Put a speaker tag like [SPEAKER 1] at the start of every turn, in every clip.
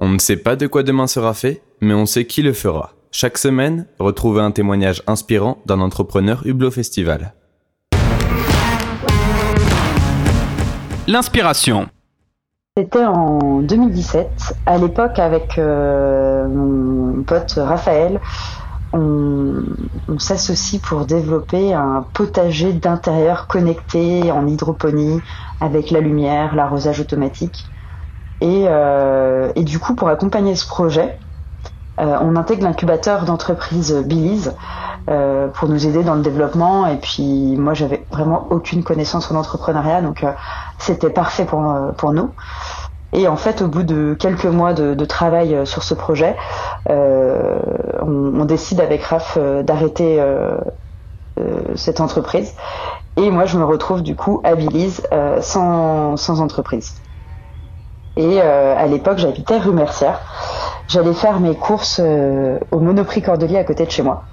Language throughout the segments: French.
[SPEAKER 1] On ne sait pas de quoi demain sera fait, mais on sait qui le fera. Chaque semaine, retrouvez un témoignage inspirant d'un entrepreneur Hublot Festival.
[SPEAKER 2] L'inspiration.
[SPEAKER 3] C'était en 2017. À l'époque, avec euh, mon pote Raphaël, on, on s'associe pour développer un potager d'intérieur connecté en hydroponie avec la lumière, l'arrosage automatique. Et, euh, et, du coup, pour accompagner ce projet, euh, on intègre l'incubateur d'entreprise Billy's euh, pour nous aider dans le développement. Et puis, moi, j'avais vraiment aucune connaissance en entrepreneuriat, donc euh, c'était parfait pour, pour nous. Et en fait, au bout de quelques mois de, travail sur ce projet, on, décide avec Raph d'arrêter cette entreprise. Et moi, je me retrouve du coup à Billy's sans, sans entreprise. Et euh, à l'époque, j'habitais rue Mercière. J'allais faire mes courses euh, au Monoprix Cordelier à côté de chez moi.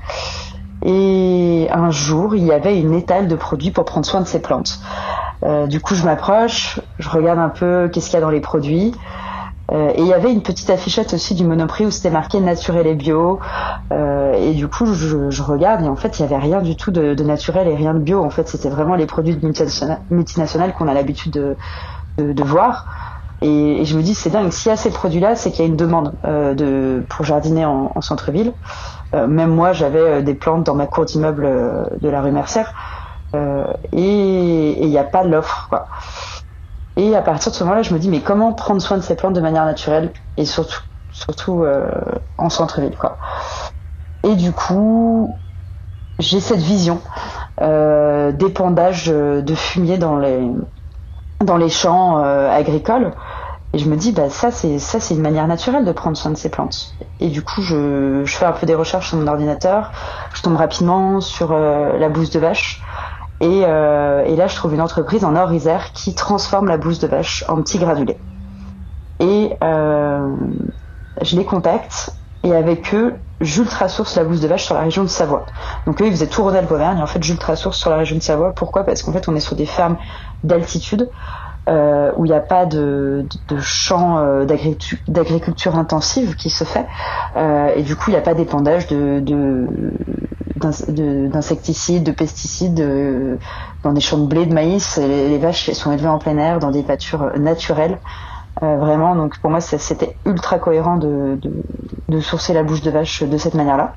[SPEAKER 3] Et un jour, il y avait une étale de produits pour prendre soin de ces plantes. Euh, du coup, je m'approche, je regarde un peu qu'est-ce qu'il y a dans les produits. Et il y avait une petite affichette aussi du Monoprix où c'était marqué naturel et bio. Et du coup, je, regarde et en fait, il y avait rien du tout de, naturel et rien de bio. En fait, c'était vraiment les produits de multinationales, qu'on a l'habitude de, de, de, voir. Et, je me dis, c'est dingue, s'il y a ces produits-là, c'est qu'il y a une demande euh, pour jardiner en, en centre-ville. Euh, même moi, j'avais euh, des plantes dans ma cour d'immeuble euh, de la rue Mercière. Euh, et il n'y a pas l'offre. quoi. Et à partir de ce moment-là, je me dis, mais comment prendre soin de ces plantes de manière naturelle et surtout, surtout en centre-ville. quoi. Et du coup, j'ai cette vision d'épandage de fumier dans les dans les champs euh, agricoles. Et je me dis, bah, ça, c'est, ça, c'est une manière naturelle de prendre soin de ces plantes. Et du coup, je, fais un peu des recherches sur mon ordinateur. Je tombe rapidement sur euh, la bouse de vache. Et, euh, et, là, je trouve une entreprise en Or-Isère qui transforme la bouse de vache en petits granulés. Et euh, je les contacte. Et avec eux, j'ultra-source la bouse de vache sur la région de Savoie. Donc eux, ils faisaient tout Rhône-Alpes-Auvergne. En fait, j'ultra-source sur la région de Savoie. Pourquoi? Parce qu'en fait, on est sur des fermes d'altitude euh, où il n'y a pas de, de, de champs euh, d'agriculture intensive qui se fait. Euh, et du coup, il n'y a pas d'épandage de, d'insecticides, de, de, pesticides euh, dans des champs de blé, de maïs. Les, les vaches sont élevées en plein air dans des pâtures naturelles. Euh, vraiment, donc pour moi, c'était ultra cohérent de, sourcer la bouche de vache de cette manière-là.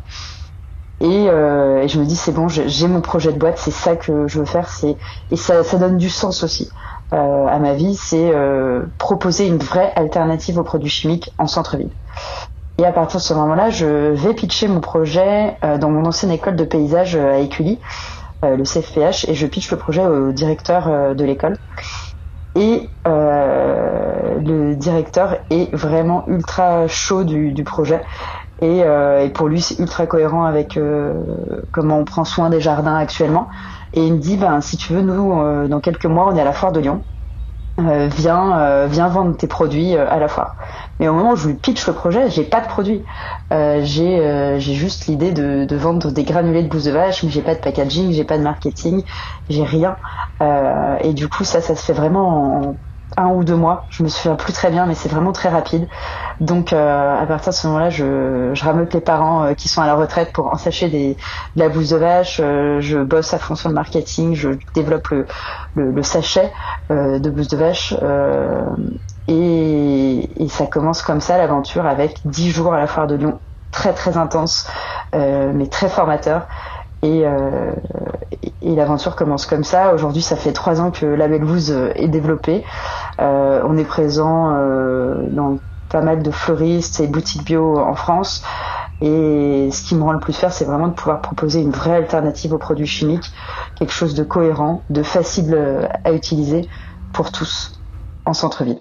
[SPEAKER 3] Et, euh, et, je me dis, c'est bon, j'ai mon projet de boîte, c'est ça que je veux faire, c'est et ça, donne du sens aussi euh, à ma vie, c'est euh, proposer une vraie alternative aux produits chimiques en centre-ville. Et à partir de ce moment-là, je vais pitcher mon projet dans mon ancienne école de paysage à Écully, le CFPH, et je pitch le projet au directeur de l'école. Et le directeur est vraiment ultra chaud du projet. Et, euh, et, pour lui, c'est ultra cohérent avec euh, comment on prend soin des jardins actuellement. Et il me dit, ben, si tu veux, nous, dans quelques mois, on est à la foire de Lyon. Euh, viens, euh, viens vendre tes produits euh, à la foire. Mais au moment où je lui pitch le projet, j'ai pas de produit. j'ai juste l'idée de, de, vendre des granulés de bouse de vache, mais j'ai pas de packaging, j'ai pas de marketing, j'ai rien. et du coup, ça, ça se fait vraiment en un ou deux mois. Je me souviens plus très bien, mais c'est vraiment très rapide. Donc euh, à partir de ce moment-là, je, rameute les parents euh, qui sont à la retraite pour ensacher des, de la bouse de vache. Euh, je bosse à fond sur le marketing, je développe le, sachet de bouse de vache. Et, et, ça commence comme ça l'aventure avec dix jours à la foire de Lyon, très très intense, mais très formateur. Et, euh, et l'aventure commence comme ça. Aujourd'hui, ça fait trois ans que la Belle-Bouse est développée. Euh, on est présent euh, dans pas mal de fleuristes et boutiques bio en France. Et ce qui me rend le plus fier, c'est vraiment de pouvoir proposer une vraie alternative aux produits chimiques, quelque chose de cohérent, de facile à utiliser pour tous en centre-ville.